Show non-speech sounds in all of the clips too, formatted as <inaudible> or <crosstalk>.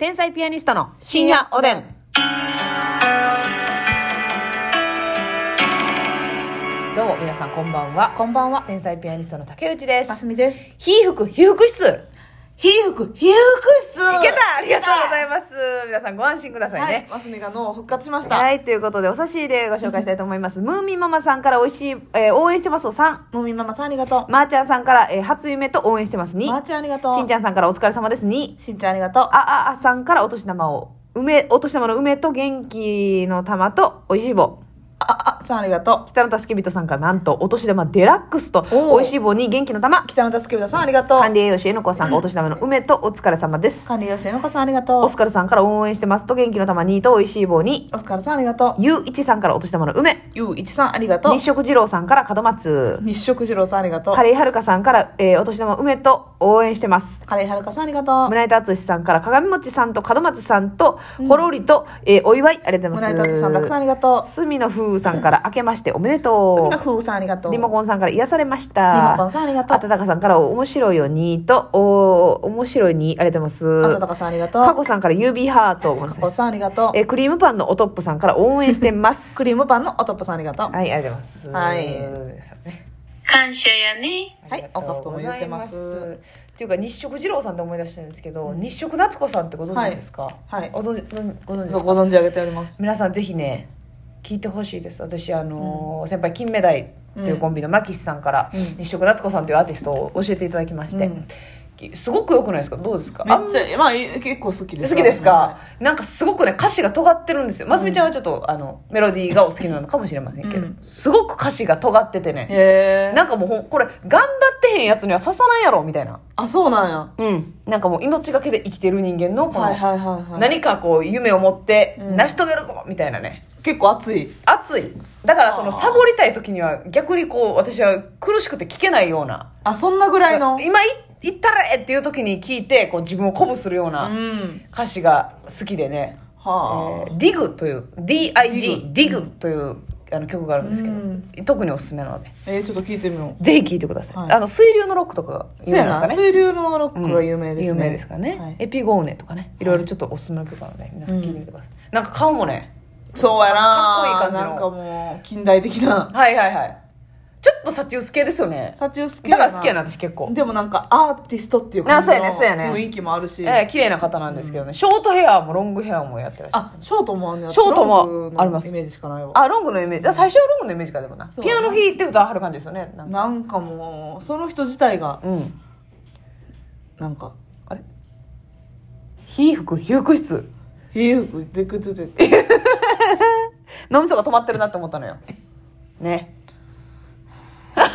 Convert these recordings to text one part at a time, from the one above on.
天才ピアニストの深夜おでん。どうも皆さんこんばんは。こんばんは。天才ピアニストの竹内ですま。すみです。被服、被服室。皮膚、皮膚室いけたありがとうございます。皆さんご安心くださいはいね。。ますみが脳復活しました。はい、ということで、お差し入れご紹介したいと思います。<laughs> ムーミンママさんから美味しい、えー応援してますを3。もみママさんありがとう。まーちゃんさんから、えー初夢と応援してます2。まーちゃんありがとう。しんちゃんさんからお疲れ様です2。しんちゃんありがとう。あ、あ、あさんからお年玉を。梅、お年玉の梅と元気の玉と美味しい棒。あ、あ、さんありがとう。北野助人さんからなんとお年玉デラックスとおー美味しい棒に元気の玉。北野助けさんありがとう。管理栄養士えのこさんがお年玉の梅とお疲れ様です。管理よしえのこさんありがとう。オスカルさんから応援してますと元気の玉2と美味しい棒に。オスカルさんありがとう。ゆういちさんからお年玉の梅。ゆういちさんありがとう日。食二郎さんから門松。日食二郎さんありがとう。カレイはるかさんから、えーお年玉梅と応援してます。カレイはるかさんありがとう。村井達さんから鏡餅さんと門松さんと、ほろりと、えーお祝いありがとうございます。村井達さんたくさんありがとう。すみのふうさんから明けましておめですとう。ふうさんありがとう。リモコンさんから癒されました。リモコンさんありがとうあたたかさんから面白いよにと、お面白いにありがとうございあたます。たかさんありがとう。かこさんから指ハート。ごめんなさんありがとう。えークリームパンのおトップさんから応援してます。クリームパンのおとっぽさんありがとう。はい、ありがとうございます。はい感謝やね。はいありがとうござおカップも言ってますっていうか日食二郎さんって思い出してるんですけど、日食夏子さんってご存知ですか、はいご存知ご存知ご存知あげております。皆さんぜひね聞いてほしいです。私あのー先輩金目鯛っていうコンビのマキシさんから、うん。日食夏子さんというアーティストを教えていただきまして、うんすごく良くないですか？どうですか？めっちゃ、まあ、結構好きです。好きですか、なんかすごくね歌詞が尖ってるんですよ。ますみちゃんはちょっと、あのメロディーがお好きなのかもしれませんけど、うん。すごく歌詞が尖っててね。なんかもうこれ頑張ってへんやつには刺さないやろみたいな。あ、そうなんや。うん。なんかもう命がけで生きてる人間のこの、はいはいはいはい。何かこう夢を持ってうん。成し遂げるぞみたいなね。結構熱い。熱い。だからそのサボりたい時には逆にこう私は苦しくて聞けないような。あ、そんなぐらいの？今い行ったれっていう時に聞いてこう自分を鼓舞するようう。なん。歌詞が好きでね「はえー、ディグという DIG ディググというあの曲があるんですけど、うん。特におすすめなので。えー、ちょっと聞いてみよう。ぜひ聴いてください、はい。あの水流のロックとかが有そうやな。名ですかね。水流のロックが有名ですね。有名ですからね、はい。エピゴーネとかね。い。ろいろちょっとおすすめの曲なので皆さん聞いてみてください、なんか顔もね。そうやな。かっこいい感じの。なんかもう、近代的な。はいはいはいちょっとサチウス系ですよね。サチュー好きだから好きやな私結構。でもなんかアーティストっていう感じあそうやねそうやね。の雰囲気もあるし。ええ綺麗な方なんですけどね、ショートヘアもロングヘアもやってらっし。ゃるあ、ショートもあんねやショートもあります。イメージしかないわ。あロングのイメージ。あ最初はロングのイメージ。かでもな。ピアノ弾いて歌わはる感じですよね。なんか。なんかもう、その人自体が、うん。なんか、あれ？皮膚皮膚室皮膚でくつてて。<laughs> 脳みそが止まってるなって思ったのよ。ねます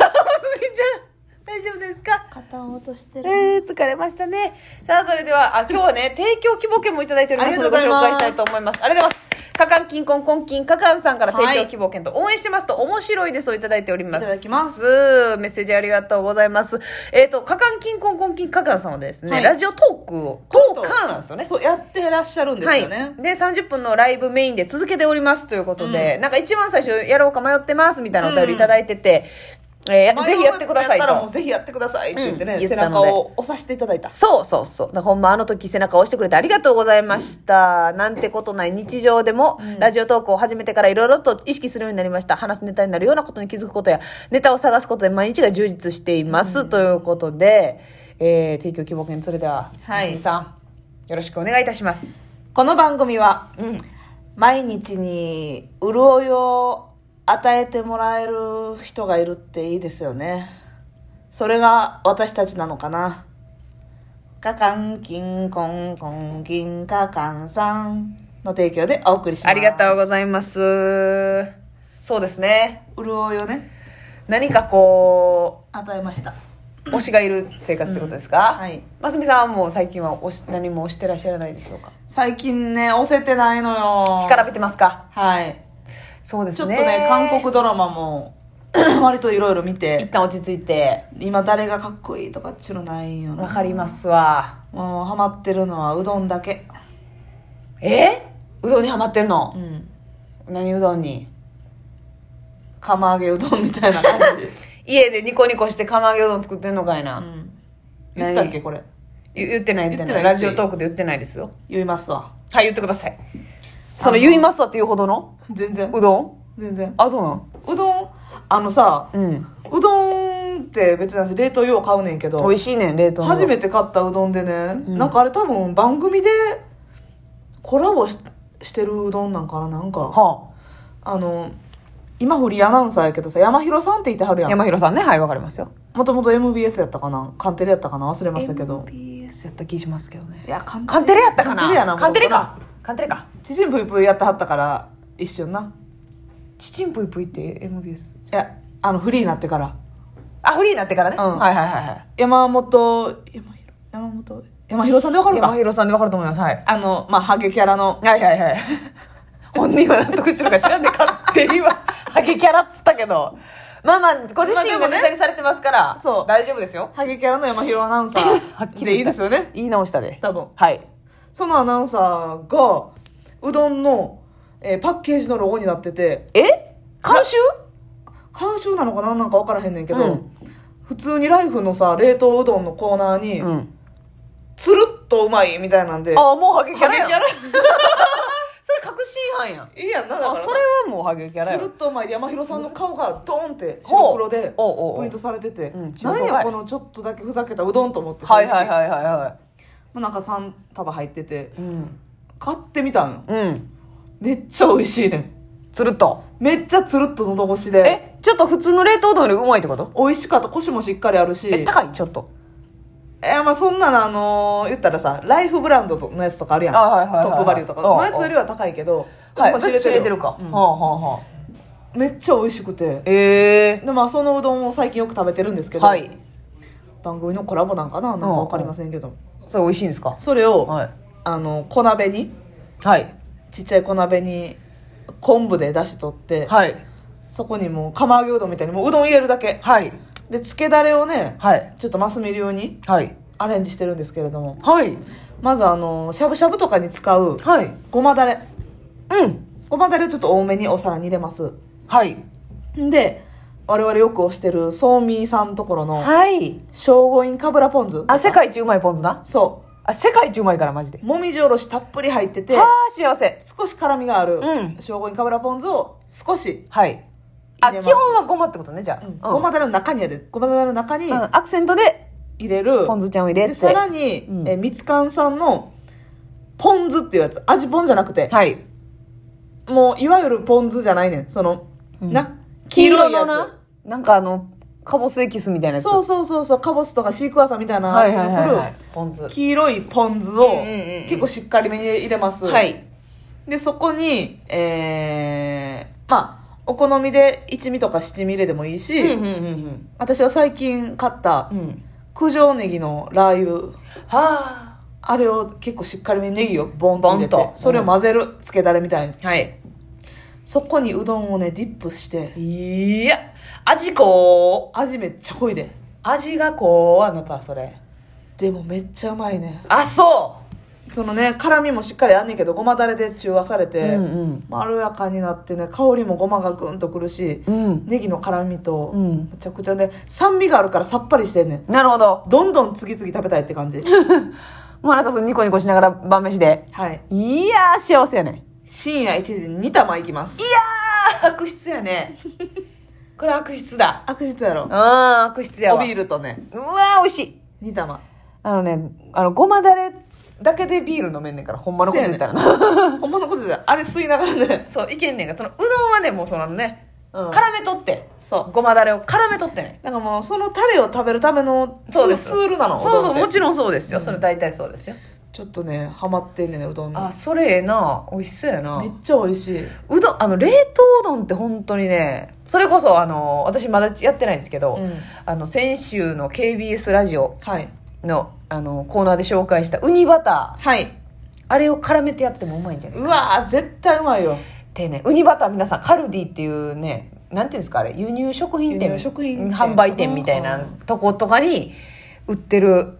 みちゃん大丈夫ですか？肩を落としてる。えー、疲れましたね。さあ、それでは、あ、今日はね、提供希望券もいただいておりますので、ご紹介したいと思います。ありがとうございます。カカンキンコンコンキンカカンさんから提供希望券と、応援してますと面白いですをいただいております。いただきますメッセージありがとうございます。えっ、と、カカンキンコンコンキンカカンさんはですね、はいラジオトークを、トーカーなんですよね。そう、やってらっしゃるんですよね。はい、で30分のライブメインで続けておりますということで、なんか一番最初やろうか迷ってますみたいなお便りいただいてて、えーぜひやってくださいやったらもうと。ぜひやってくださいって言ってね、うん背中を押させていただいた。そうそうそう。だからほんまあの時背中を押してくれてありがとうございました。なんてことない日常でも、ラジオトークを始めてからいろいろと意識するようになりました。話すネタになるようなことに気づくことや、ネタを探すことで毎日が充実しています。ということで、えー、提供希望券、それでは、はいさん、よろしくお願いいたします。この番組は、うん。毎日に潤いを与えてもらえる人がいるっていいですよね。それが私たちなのかな。カカンキンコンコンキンカカンさんの提供でお送りします。ありがとうございます。そうですね。潤いをね、何かこ与えました。う、推しがいる生活ってことですか、はい。ますみさんはもう最近は推し何も推してらっしゃらないでしょうか？最近ね、押せてないのよ。干からびてますか？はい。そうですね。ちょっとね、韓国ドラマも <coughs> 割といろいろ見一て、旦落ち着いて、今誰がかっこいいとかっちゅうのないんよな。わかりますわ。もうハマってるのはうどんだけ。え？うどんにハマってんの？う、ん。何うどんに？釜揚げうどんみたいな感じ。<laughs> 家でニコニコして釜揚げうどん作ってんのかいな。うん。言ったっけこれ？言言ってない言ってない言ってないラジオトークで言ってないですよ言いますわはい言ってくださいその言いますわっていうほどの？全然。うどん？全然。あそうなんうどん？あのさうん。うどんって別に私冷凍用買うねんけど美味しいねん冷凍の。初めて買ったうどんでね、ん。なんかあれ多分番組でコラボししてるうどんなんかななんか。はあ。の今フリーアナウンサーやけどさ山広さんって言ってはるあやん。山広さんね。はいわかりますよ。もともと MBS やったかな？カンテレやったかな？忘れましたけど。MBS やった気しますけどね。いやカンカンテレやったかな？カンテレやな。カンテレかカンテレか。ちちんぷいぷいやってはったから一瞬な。ちちんぷいぷいって MBS いやあのフリーになってから。あフリーになってからね、うん。はいはいはいはい。山本山広山本山広さんでわかる山か広さんでわかると思います。はい。あのまあハゲキャラの。はいはいはい。<laughs> 本人は納得してるか知らんで勝手にはハゲキャラっつったけど。まあまあご自身がネタにされてますから、そう。大丈夫ですよ。ハゲキャラの山広アナウンサ <laughs> はっーきりでいいですよね。言い直したで。多分。はいそのアナウンサーがうどんの、えーパッケージのロゴになっててえ？監修？監修なのかな？んなんか分からへんねんけど、うん。普通にライフのさ冷凍うどんのコーナーに、うん。つるっとうまいみたいなんであもうハゲキャラやん。<laughs> それ確信犯やん。いいやんなだかそれはもうハゲキャラやつるっとうまい山広さんの顔がドーンって白黒でおうおうおう。プリントされててうんなんやこのちょっとだけふざけたうどんと思ってはいはいいはいはいはなんか3束入ってていうん。買ってみたんよ。うん。めっちゃ美味しいねん。つるっと。めっちゃつるっと喉越しで。えちょっと普通の冷凍うどんよりうまいってこと？美味しかった。コシもしっかりあるし。え高い？ちょっと。えまあそんなのあのー言ったらさライフブランドのやつとかあるやん。トップバリューとか。うんのやつよりは高いけどはいまあ知れて知る。よれてるか、うん。はあはあはあ。めっちゃ美味しくて。ええでまあそのうどんを最近よく食べてるんですけど、はい。番組のコラボなんかな？なんか分かりませんけど、それ美味しいんですか？それを、はい。あの小鍋にはい。ちっちゃい小鍋に昆布で出し取って、はい。そこにもう釜揚げうどんみたいにもううどん入れるだけ。はい。でつけだれをねはい。ちょっとマスミ流にはい。アレンジしてるんですけれども。はい。まずあのしゃぶしゃぶとかに使うはい。ごまだれ。うん。ごまだれをちょっと多めにお皿に入れます。はい。で我々よく推してるソーミーさんところのはい。聖護院かぶらポン酢。あ世界一うまいポン酢な？そあ世界一うまいからマジで。うもみじおろしたっぷり入っててはあ幸せ。少し辛みがあるうん。聖護院かぶらポン酢を少し、はい。あ入れます。基本はごまってことねじゃあ、うん。ごまだれの中にやで。ごまだれの中にうん。アクセントで入れる、ポン酢ちゃんを入れて。でさらに、うん。えみつかんさんのポン酢っていうやつ。味ポンじゃなくて、はい。もういわゆるポン酢じゃないねん。その、うん。な黄色のな？なんかあのカボスエキスみたいなやつ。そうそうそうそうカボスとかシークワーサーみたいなはいはいはいはいポン酢。黄色いポン酢をうんうんうんうん。結構しっかりめに入れます、はい。でそこにえー、まあお好みで一味とか七味入れでもいいし、うんうんうん私は最近買ったうん。うん九条ネギのラー油。はあ。れを結構しっかりめにネギをボンと入れてそれを混ぜる、つけだれみたいに。あはいそこにうどんをねディップして。いや味こう味めっちゃ濃いで。味がこうあなたそれ。でもめっちゃうまいね。あそそのね辛みもしっかりあんねんけどごまだれで中和されうて、うんうん。まろやかになってね香りもごまがぐんとくるしうん。ネギの辛みとうん。むちゃくちゃね酸味があるからさっぱりしてんねん。なるほど。どんどん次々食べたいって感じ。<laughs> もうあなたそのニコニコしながら晩飯で。はい。いやー幸せやね深夜1時に2玉いきます。あ悪質やね。<laughs> これ悪質だ。悪質やろ。ああ悪質やわ。おビールとね。うわー美味しい。2玉。あのねあのごまだれだけでビール飲めんねんからほんまのこと言ったら。な <laughs> ほんまのことであれ吸いながらね、そういけんねんがそのうどんはねもうそのねうん、絡めとって。そう。ごまだれを絡めとってね。だからもうそのタレを食べるためのツそうです。ツールなのそうそうもちろんそうですよ、うんそれ大体そうですよちょっとねハマってんねんねうどんに。あそれええな。美味しそうやな。めっちゃ美味しい。うどんあの冷凍うどんって本当にねそれこそあの私まだやってないんですけど、うん。あの先週の KBS ラジオはい。のあのコーナーで紹介したウニバタ。ーはい。あれを絡めてやってもうまいんじゃないうわー絶対うまいよ。ってねウニバター皆さんカルディっていうねなんていうんですかあれ？輸入食品店？輸入食品店販売店みたいなとことかに売ってる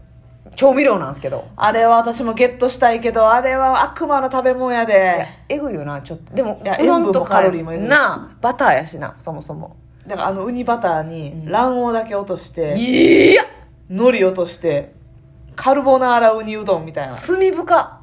調味料なんですけど。あれは私もゲットしたいけどあれは悪魔の食べ物やで。えぐいよなちょっと。でもいやうどんと塩分もカかロリーもえぐいなバターやしなそもそも。だからあのウニバターにうん。卵黄だけ落として、いや！海苔落としてカルボナーラウニうどんみたいな。罪深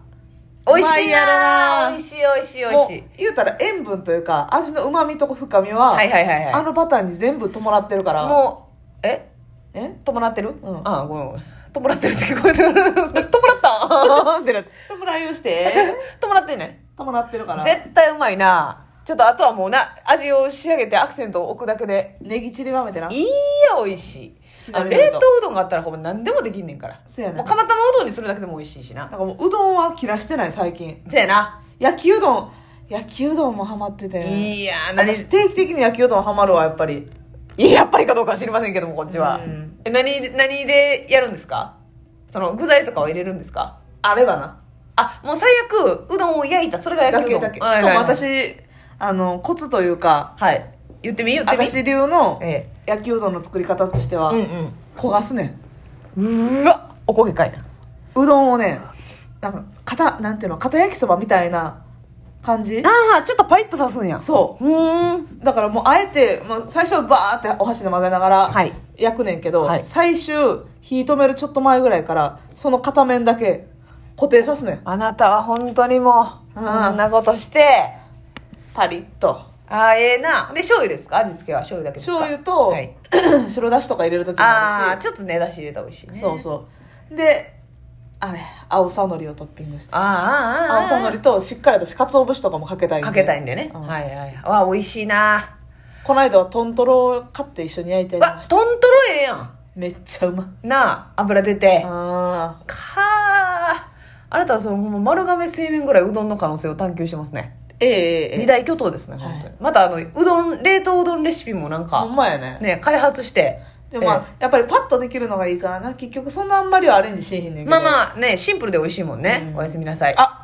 美味しいやろな。美味しい美味しい美味もうしい言うたら塩分というか味のうまみと深みは、はいはいはいはい。あのバターに全部伴ってるから。もうえ？え？伴ってる、うん。あごめんごめん伴ってるって聞こえてる。伴った。<laughs> ってなって。伴いをして。伴ってんね伴ってるから。絶対うまいな。ちょっとあとはもうな味を仕上げてアクセントを置くだけで。ネギ散りばめてな。いいや美味しい。あの冷凍うどんがあったらほんま何でもできんねんから。そうやねもう釜玉うどんにするだけでも美味しいしな。なんかもううどんは切らしてない最近。そうやな。焼きうどん。焼きうどんもハマってて。いや私定期的に焼きうどんハマるわやっぱりいややっぱりかどうかは知りませんけどもこっちは、うん。え何何でやるんですか？その具材とかは入れるんですか？あればな。あもう最悪うどんを焼いたそれが焼きうどん。だけだけ。しはいはいはい。かも私あのコツというかはい。言ってみ？言ってみ？私流のえ焼きうどんの作り方としては、えうん。焦がすねうん。うわおこげかいな。うどんをねなんか片なんていうの片焼きそばみたいな感じ？ああちょっとパリッとさすんや。そう。ーん。だからもうあえて、もう最初バーってお箸で混ぜながらはい。焼くねんけど、はい。最終火止めるちょっと前ぐらいからその片面だけ固定さすねん。あなたは本当にもううん。そんなことして。パリッと。ああええな。で醤油ですか？味付けは？醤油だけですか？醤油と、はい、<clears throat> 白だしとか入れる時もあるし。ああちょっとねだし入れたら美味しいね。そうそう。であれ青さのりをトッピングして。ああああああ青さのりとしっかり私鰹節とかもかけたいんで。かけたいんでね、うん。はいはいわあ美味しいな。この間はトントロを買って一緒に焼いてありわました。トントロええやん。めっちゃうまなあ油出て。あかああなたはその丸亀製麺ぐらいうどんの可能性を探求してますね。ーええええ。え二大巨頭ですね、はい本当に。またあのうどん冷凍うどんレシピもなんほかんまやね。ね開発してでもまあ、やっぱりパッとできるのがいいからな。結局そんなあんまりはアレンジしへんねんけど。まあまあねシンプルで美味しいもんね、うん。おやすみなさい。あ